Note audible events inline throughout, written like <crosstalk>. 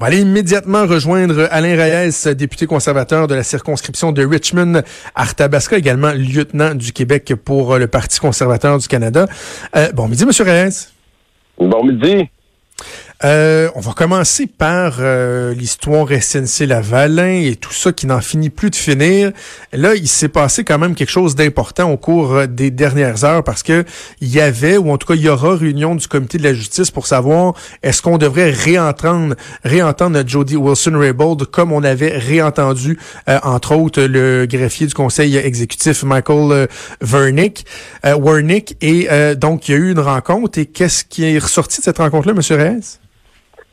On va aller immédiatement rejoindre Alain Reyes, député conservateur de la circonscription de Richmond, Arthabasca, également lieutenant du Québec pour le Parti conservateur du Canada. Euh, bon midi, Monsieur Reyes. Bon midi. Euh, on va commencer par euh, l'histoire SNC-Lavalin et tout ça qui n'en finit plus de finir. Là, il s'est passé quand même quelque chose d'important au cours euh, des dernières heures parce que il y avait, ou en tout cas, il y aura réunion du comité de la justice pour savoir est-ce qu'on devrait réentendre, réentendre Jody Wilson-Raybould comme on avait réentendu, entre autres, le greffier du conseil exécutif Michael Vernick, Wernick. Et donc, il y a eu une rencontre. Et qu'est-ce qui est ressorti de cette rencontre-là, M. Reyes?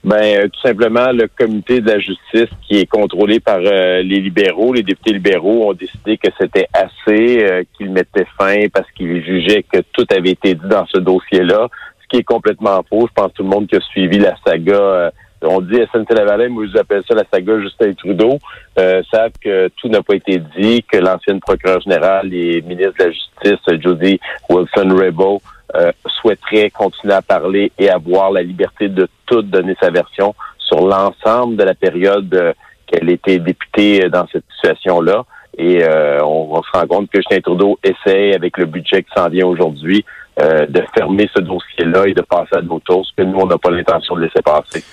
Ben, euh, tout simplement, le comité de la justice qui est contrôlé par euh, les libéraux, les députés libéraux ont décidé que c'était assez, euh, qu'ils mettaient fin parce qu'ils jugeaient que tout avait été dit dans ce dossier-là, ce qui est complètement faux. Je pense que tout le monde qui a suivi la saga, on dit SNC-Lavalin, moi je appelle ça la saga Justin Trudeau, savent que tout n'a pas été dit, que l'ancienne procureure générale et ministre de la Justice, Jody Wilson-Raybould, euh, souhaiterait continuer à parler et avoir la liberté de tout donner sa version sur l'ensemble de la période euh, qu'elle était députée euh, dans cette situation-là. Et on, se rend compte que Justin Trudeau essaie, avec le budget qui s'en vient aujourd'hui, de fermer ce dossier-là et de passer à d'autres choses que nous, on n'a pas l'intention de laisser passer.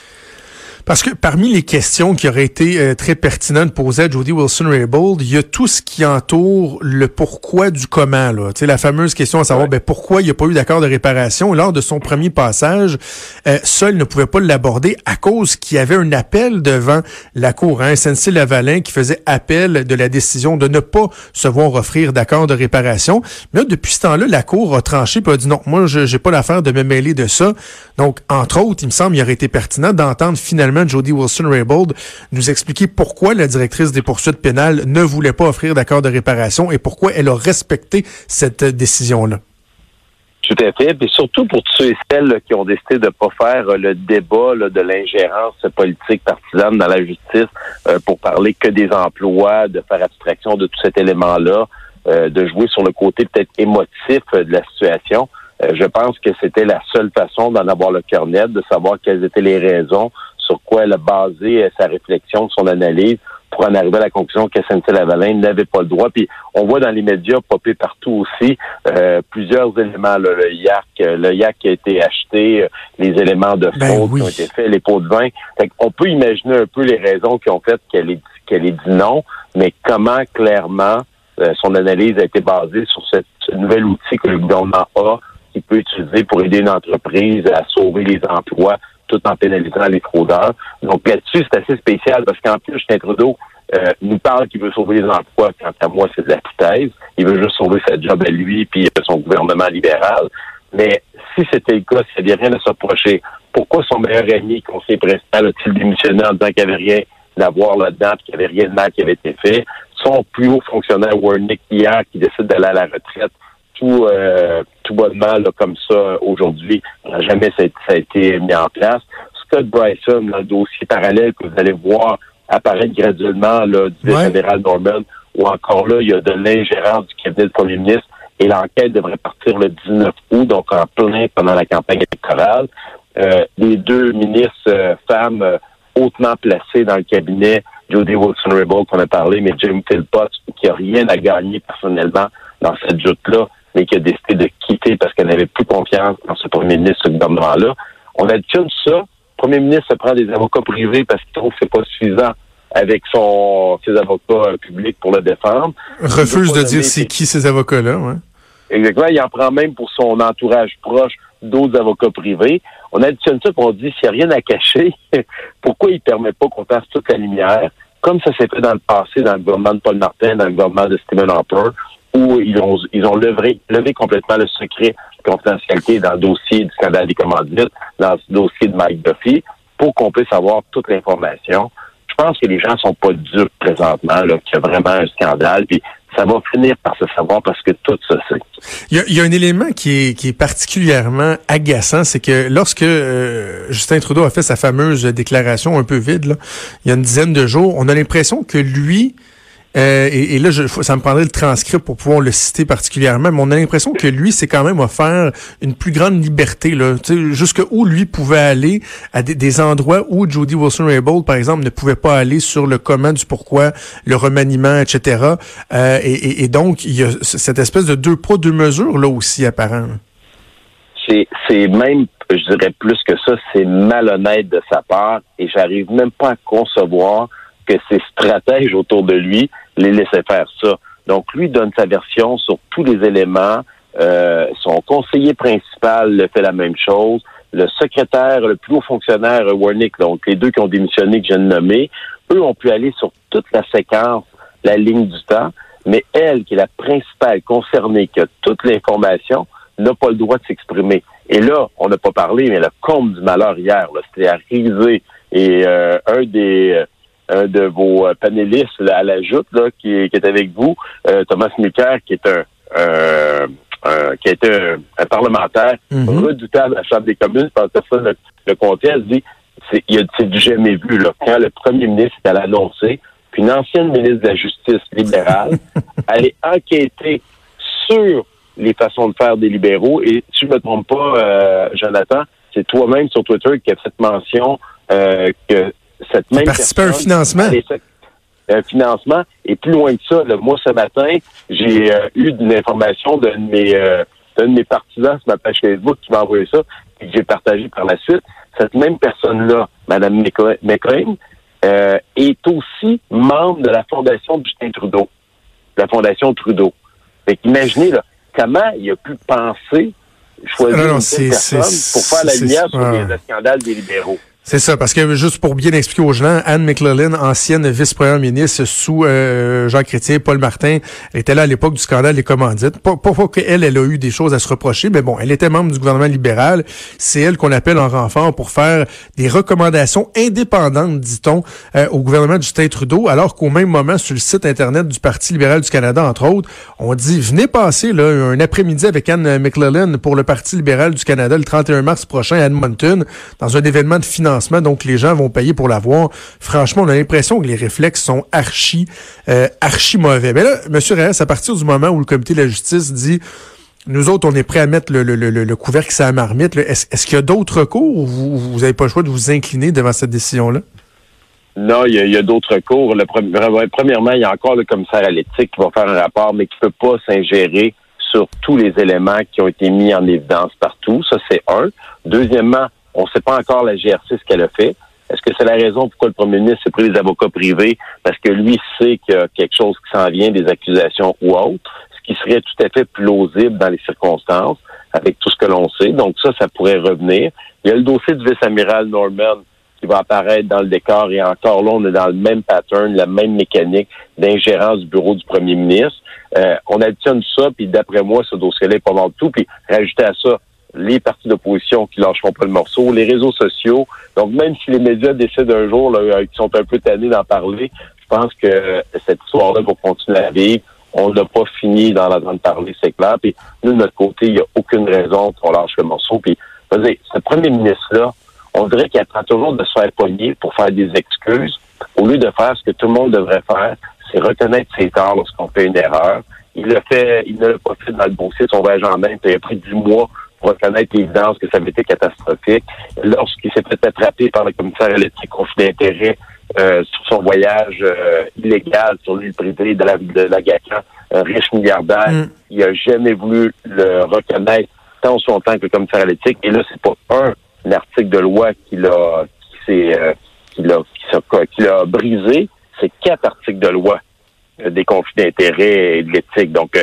Parce que parmi les questions qui auraient été euh, très pertinentes posées à Jody Wilson-Raybould, il y a tout ce qui entoure le pourquoi du comment. Là. Tu sais, la fameuse question à savoir ben, pourquoi il n'y a pas eu d'accord de réparation? Lors de son premier passage, euh, seul ne pouvait pas l'aborder à cause qu'il y avait un appel devant la Cour. Hein, SNC-Lavalin qui faisait appel de la décision de ne pas se voir offrir d'accord de réparation. Mais là, depuis ce temps-là, la Cour a tranché et a dit non, moi, je n'ai pas l'affaire de me mêler de ça. Donc, entre autres, il me semble, il aurait été pertinent d'entendre finalement Jody Wilson-Raybould, nous expliquer pourquoi la directrice des poursuites pénales ne voulait pas offrir d'accord de réparation et pourquoi elle a respecté cette décision-là. Tout à fait. Et surtout pour ceux et celles qui ont décidé de ne pas faire euh, le débat de l'ingérence politique partisane dans la justice euh, pour parler que des emplois, de faire abstraction de tout cet élément-là, euh, de jouer sur le côté peut-être émotif de la situation. je pense que c'était la seule façon d'en avoir le cœur net, de savoir quelles étaient les raisons sur quoi elle a basé euh, sa réflexion, son analyse pour en arriver à la conclusion que SNC-Lavalin n'avait pas le droit. Puis on voit dans les médias popper partout aussi euh, plusieurs éléments. le YAC, euh, le qui a été acheté, les éléments de ben fraude qui ont été faits, les pots de vin. on peut imaginer un peu les raisons qui ont fait qu'elle ait, qu'elle ait dit non, mais comment clairement son analyse a été basée sur cette, ce nouvel outil que le gouvernement a qui peut utiliser pour aider une entreprise à sauver les emplois tout en pénalisant les fraudeurs. Donc là-dessus, c'est assez spécial parce qu'en plus, Justin Trudeau euh, nous parle qu'il veut sauver les emplois. Quant à moi, c'est de la foutaise. Il veut juste sauver sa job à lui puis euh, son gouvernement libéral. Mais si c'était le cas, s'il n'y avait rien à s'approcher, pourquoi son meilleur ami, conseiller principal, a-t-il démissionné en disant qu'il n'y avait rien à voir là-dedans, qu'il n'y avait rien de mal qui avait été fait? Son plus haut fonctionnaire, Warnick, hier, qui décide d'aller à la retraite, tout, euh, tout bonnement là, comme ça aujourd'hui. Jamais ça a, été mis en place. Scott Bryson, le dossier parallèle que vous allez voir apparaître graduellement là, du général Norman, ou encore là, il y a de l'ingérence du cabinet du premier ministre et l'enquête devrait partir le 19 août, donc en plein pendant la campagne électorale. Euh, les deux ministres euh, femmes euh, hautement placées dans le cabinet, Jody Wilson-Raybould qu'on a parlé, mais Jim Philpott, qui a rien à gagner personnellement dans cette joute-là, mais qui a décidé de quitter parce qu'elle n'avait plus confiance dans ce premier ministre, ce gouvernement-là. On additionne ça. Le premier ministre se prend des avocats privés parce qu'il trouve que c'est pas suffisant avec son ses avocats euh, publics pour le défendre. Refuse de dire c'est qui ces avocats-là, ouais. Exactement. Il en prend même pour son entourage proche d'autres avocats privés. On additionne ça pour on dit s'il n'y a rien à cacher, <laughs> pourquoi il ne permet pas qu'on fasse toute la lumière, comme ça s'est fait dans le passé dans le gouvernement de Paul Martin, dans le gouvernement de Stephen Harper, où ils ont, ils ont levé, levé complètement le secret de confidentialité dans le dossier du scandale des commandites, dans le dossier de Mike Duffy, pour qu'on puisse avoir toute l'information. Je pense que les gens sont pas durs présentement, là, qu'il y a vraiment un scandale, puis ça va finir par se savoir parce que tout ça sait. Il y a, il y a un élément qui est, qui est particulièrement agaçant, c'est que lorsque euh, Justin Trudeau a fait sa fameuse déclaration un peu vide, là, il y a une dizaine de jours, on a l'impression que lui, Euh, et, là, je, ça me prendrait le transcript pour pouvoir le citer particulièrement, mais on a l'impression que lui, c'est quand même offert une plus grande liberté, là, jusque où lui pouvait aller à des, endroits où Jody Wilson-Raybould, par exemple, ne pouvait pas aller sur le comment du pourquoi, le remaniement, etc. Euh, et, et, donc, il y a cette espèce de deux poids, deux mesures là aussi apparent. C'est même, je dirais plus que ça, c'est malhonnête de sa part et j'arrive même pas à concevoir que ses stratèges autour de lui les laissaient faire ça. Donc, lui donne sa version sur tous les éléments. Euh, son conseiller principal fait la même chose. Le secrétaire, le plus haut fonctionnaire, Warnick, donc les deux qui ont démissionné, que de nommer, eux ont pu aller sur toute la séquence, la ligne du temps, mais elle, qui est la principale concernée, qui a toute l'information, n'a pas le droit de s'exprimer. Et là, on n'a pas parlé, mais le comble du malheur hier, c'était à riser. Et euh, un des un de vos euh, panélistes à la joute là, qui, est avec vous, euh, Thomas Mulcair, qui est un, qui est un, parlementaire mm-hmm. redoutable à la Chambre des communes, pendant ça, le, le comté, elle dit c'est, il a, c'est du jamais vu. Là. Quand le premier ministre est allé annoncer, puis une ancienne ministre de la Justice libérale <laughs> allait enquêter sur les façons de faire des libéraux. Et si je ne me trompe pas, euh, Jonathan, c'est toi-même sur Twitter qui a fait mention euh, que cette même participer à un financement? Un financement. Et plus loin que ça, moi, ce matin, j'ai euh, eu une information d'un de mes d'un de mes partisans sur ma page Facebook qui m'a envoyé ça et que j'ai partagé par la suite. Cette même personne-là, Mme McLean, est aussi membre de la Fondation Justin Trudeau. La Fondation Trudeau. Fait qu'imaginez, là, comment il a pu penser choisir une personne pour faire la lumière sur les scandales des libéraux? C'est ça, parce que juste pour bien expliquer aux gens, Anne McLellan, ancienne vice-première ministre sous euh, Jean Chrétien, Paul Martin, était là à l'époque du scandale des commandites. Pas, pas, qu'elle, elle a eu des choses à se reprocher, mais bon, elle était membre du gouvernement libéral. C'est elle qu'on appelle en renfort pour faire des recommandations indépendantes, dit-on, euh, au gouvernement de Justin Trudeau, alors qu'au même moment, sur le site Internet du Parti libéral du Canada, entre autres, on dit, venez passer là, un après-midi avec Anne McLellan pour le Parti libéral du Canada le 31 mars prochain à Edmonton, dans un événement de financement donc les gens vont payer pour l'avoir. Franchement, on a l'impression que les réflexes sont archi, euh, archi mauvais. Mais là, M. Reyes, à partir du moment où le comité de la justice dit nous autres, on est prêts à mettre le, le, le, le couvercle la marmite. Est-ce qu'il y a d'autres recours ou vous n'avez pas le choix de vous incliner devant cette décision-là? Non, il y a, d'autres recours. Le, premièrement, il y a encore le commissaire à l'éthique qui va faire un rapport, mais qui ne peut pas s'ingérer sur tous les éléments qui ont été mis en évidence partout. Ça, c'est un. Deuxièmement, on ne sait pas encore la GRC ce qu'elle a fait. Est-ce que c'est la raison pourquoi le premier ministre s'est pris des avocats privés? Parce que lui sait qu'il y a quelque chose qui s'en vient, des accusations ou autres, ce qui serait tout à fait plausible dans les circonstances, avec tout ce que l'on sait. Donc ça, ça pourrait revenir. Il y a le dossier du vice-amiral Norman qui va apparaître dans le décor et encore là, on est dans le même pattern, la même mécanique d'ingérence du bureau du premier ministre. Euh, on additionne ça, puis d'après moi, ce dossier-là est pas mal tout. Puis rajouter à ça les partis d'opposition qui lâcheront pas le morceau, les réseaux sociaux. Donc, même si les médias décident un jour, euh, qui sont un peu tannés d'en parler, je pense que cette histoire-là va continuer à vivre. On n'a pas fini dans la de parler, c'est clair. Puis nous, de notre côté, il n'y a aucune raison qu'on lâche le morceau. Puis, dire, ce premier ministre-là, on dirait qu'il attend toujours de se faire poigner pour faire des excuses, au lieu de faire ce que tout le monde devrait faire, c'est reconnaître ses torts lorsqu'on fait une erreur. Il l'a fait, il ne l'a pas fait dans le dossier de son voyage en Inde. Il a pris dix mois reconnaître l'évidence que ça avait été catastrophique. Lorsqu'il s'est fait attraper par le commissaire à l'éthique conflit d'intérêt euh, sur son voyage euh, illégal sur l'île privée de la de la Gacan, un riche milliardaire, mm. il a jamais voulu le reconnaître tant son temps que le commissaire à l'éthique. Et là, c'est pas un, article de loi qui l'a qui s'est euh, qui l'a qui l'a brisé, c'est quatre articles de loi des conflits d'intérêt et de l'éthique. Donc,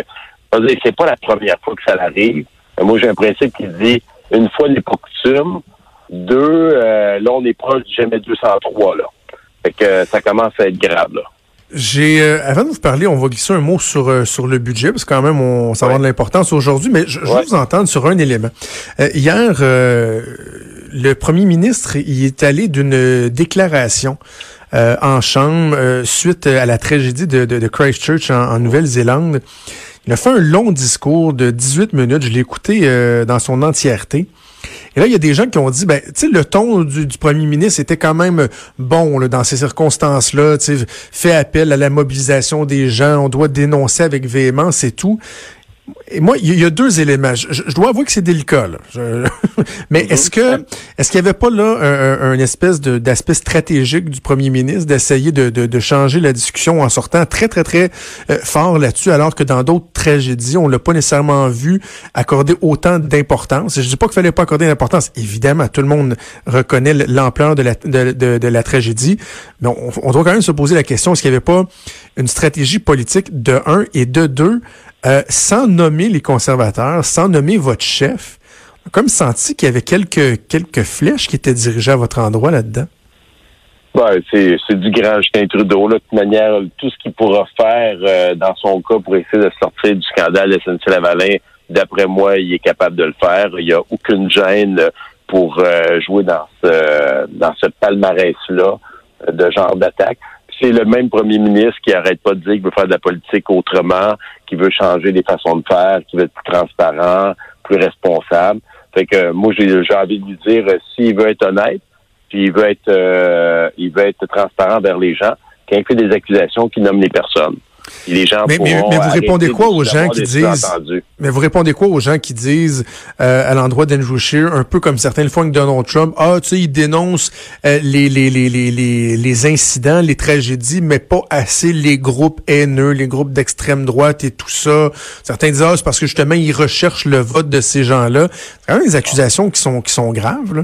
c'est pas la première fois que ça arrive. Moi, j'ai un principe qui dit une fois n'est pas coutume. Deux, euh, là, on est proche du jamais 203, là. Fait que euh, ça commence à être grave, là. J'ai euh, avant de vous parler, on va glisser un mot sur sur le budget parce que quand même on ça de l'importance aujourd'hui, mais je, veux vous entendre sur un élément. hier, le premier ministre il est allé d'une déclaration en chambre suite à la tragédie de, de, Christchurch en Nouvelle-Zélande. Il a fait un long discours de 18 minutes. Je l'ai écouté euh, dans son entièreté. Et là, il y a des gens qui ont dit, ben, tu sais, le ton du, premier ministre était quand même bon là, dans ces circonstances-là. Tu fait appel à la mobilisation des gens, on doit dénoncer avec véhémence et tout. Et moi, il y, a deux éléments. Je, dois avouer que c'est délicat. Là. <laughs> Mais est-ce que est-ce qu'il y avait pas là un, espèce d'aspect stratégique du premier ministre d'essayer de, de, changer la discussion en sortant très très très euh, fort là-dessus, alors que dans d'autres tragédies, on l'a pas nécessairement vu accorder autant d'importance? Je dis pas qu'il fallait pas accorder d'importance. Évidemment, tout le monde reconnaît l'ampleur de la, de, de, la tragédie, mais on, on doit quand même se poser la question est-ce qu'il y avait pas une stratégie politique de un et de deux euh, sans nommer les conservateurs, sans nommer votre chef, on a comme senti qu'il y avait quelques, quelques flèches qui étaient dirigées à votre endroit là-dedans. Ben, c'est, du grand Justin Trudeau. Là. De toute manière, tout ce qu'il pourra faire euh, dans son cas pour essayer de sortir du scandale SNC-Lavalin, d'après moi, il est capable de le faire. Il n'y a aucune gêne pour euh, jouer dans ce, dans ce palmarès-là de genre d'attaque c'est le même premier ministre qui arrête pas de dire qu'il veut faire de la politique autrement, qui veut changer les façons de faire, qui veut être plus transparent, plus responsable. Fait que moi, j'ai envie de lui dire, euh, s'il veut être honnête, puis il veut être, euh, il veut être transparent vers les gens, quand il fait des accusations, qu'il nomme les personnes les gens mais, mais, vous répondez quoi aux gens qui disent Mais vous répondez quoi aux gens qui disent euh, à l'endroit d'Andrew Scheer, un peu comme certains le font avec Donald Trump, ah tu sais ils dénoncent euh, les, les, les, les, les incidents, les tragédies, mais pas assez les groupes haineux, les groupes d'extrême droite et tout ça. Certains disent ah c'est parce que justement ils recherchent le vote de ces gens-là. C'est quand même des accusations qui sont qui sont graves là.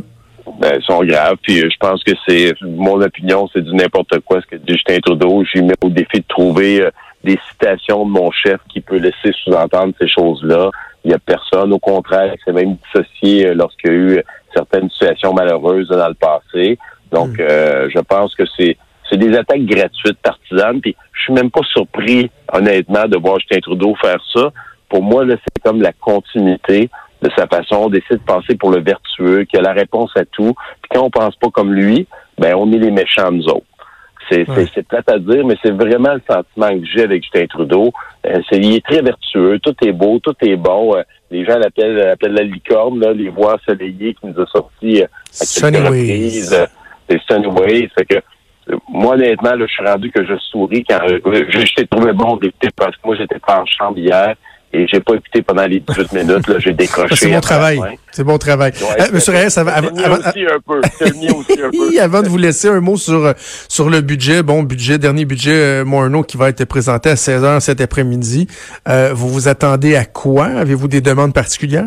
Ben, sont graves. Puis euh, je pense que c'est mon opinion, c'est du n'importe quoi ce que Justin Trudeau. J'y mets au défi de trouver des citations de mon chef qui peut laisser sous-entendre ces choses-là. Il n'y a personne. Au contraire, c'est même dissocié euh, lorsqu'il y a eu certaines situations malheureuses dans le passé. Donc, hmm. euh, je pense que c'est c'est des attaques gratuites, partisanes. Puis, je suis même pas surpris, honnêtement, de voir Justin Trudeau faire ça. Pour moi, là, c'est comme la continuité de sa façon d'essayer de penser pour le vertueux, qui a la réponse à tout. Puis quand on pense pas comme lui, ben on est les méchants nous autres. C'est peut-être à dire, mais c'est vraiment le sentiment que j'ai avec Justin Trudeau. Euh, c'est, il est très vertueux, tout est beau, tout est bon. Euh, les gens l'appellent, l'appellent la licorne, là, les voix ensoleillées qui nous a sorti euh, à Sunny reprises. Euh, c'est Sunny. Fait que moi, honnêtement, là, je suis rendu que je souris quand je, je t'ai trouvé bon d'écouter parce que moi, j'étais pas en chambre hier et j'ai pas écouté pendant les 18 minutes. Là, j'ai <laughs> décroché. C'est bon travail. C'est bon travail. Ouais, Monsieur Reyes. Avant, aussi un peu. aussi un <laughs> peu. avant de vous laisser un mot sur sur le budget, bon budget, dernier budget euh, Morneau qui va être présenté à 16h cet après-midi. Euh, vous vous attendez à quoi? Avez-vous des demandes particulières?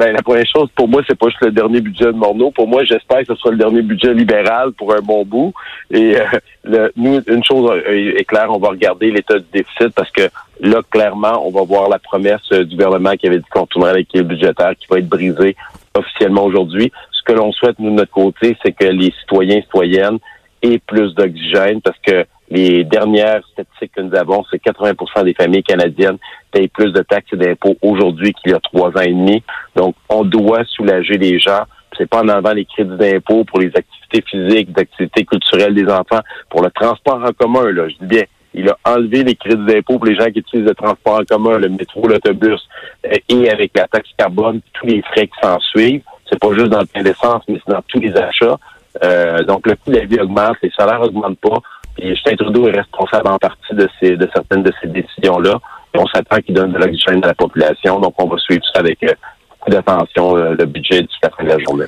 Ben, la première chose, pour moi, c'est pas juste le dernier budget de Morneau. Pour moi, j'espère que ce soit le dernier budget libéral pour un bon bout. Et euh, le, nous, une chose est claire, on va regarder l'état du déficit parce que là, clairement, on va voir la promesse du gouvernement qui avait dit qu'on tournerait l'équilibre budgétaire qui va être brisée officiellement aujourd'hui. Ce que l'on souhaite, nous, de notre côté, c'est que les citoyens et citoyennes aient plus d'oxygène parce que les dernières statistiques que nous avons, c'est 80% des familles canadiennes payent plus de taxes et d'impôts aujourd'hui qu'il y a trois ans et demi. Donc, on doit soulager les gens. C'est pas en enlevant les crédits d'impôt pour les activités physiques, les activités culturelles des enfants, pour le transport en commun, là, je dis bien. Il a enlevé les crédits d'impôt pour les gens qui utilisent le transport en commun, le métro, l'autobus, euh, et avec la taxe carbone, tous les frais qui s'en suivent. C'est pas juste dans le plein d'essence, mais c'est dans tous les achats. Euh, donc, le coût de la vie augmente, les salaires augmentent pas. Et Justin Trudeau est responsable en partie de, ces, de certaines de ces décisions-là. On s'attend qu'il donne de l'oxygène à la population. Donc, on va suivre ça avec euh, beaucoup d'attention, euh, le budget jusqu'à la fin de la journée.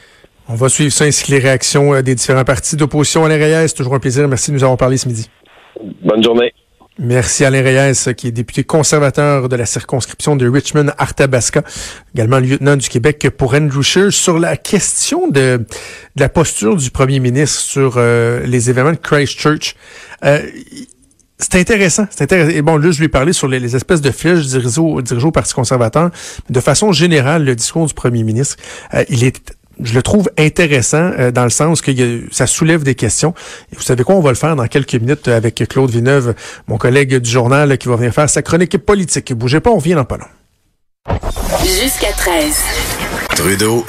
On va suivre ça ainsi que les réactions euh, des différents partis d'opposition. Alain Reyes, c'est toujours un plaisir. Merci de nous avoir parlé ce midi. Bonne journée. Merci Alain Reyes, qui est député conservateur de la circonscription de Richmond-Arthabasca, également lieutenant du Québec pour Andrew Scheer, sur la question de, la posture du premier ministre sur euh, les événements de Christchurch. Euh, c'est intéressant, c'est intéressant. Et bon, là, je lui ai parlé sur les, espèces de flèches dirigées au Parti conservateur. de façon générale, le discours du premier ministre, euh, il est je le trouve intéressant euh, dans le sens que ça soulève des questions. Et vous savez quoi, on va le faire dans quelques minutes avec Claude Villeneuve, mon collègue du journal, qui va venir faire sa chronique politique. Bougez pas, on vient dans pas long. Jusqu'à 13. Trudeau.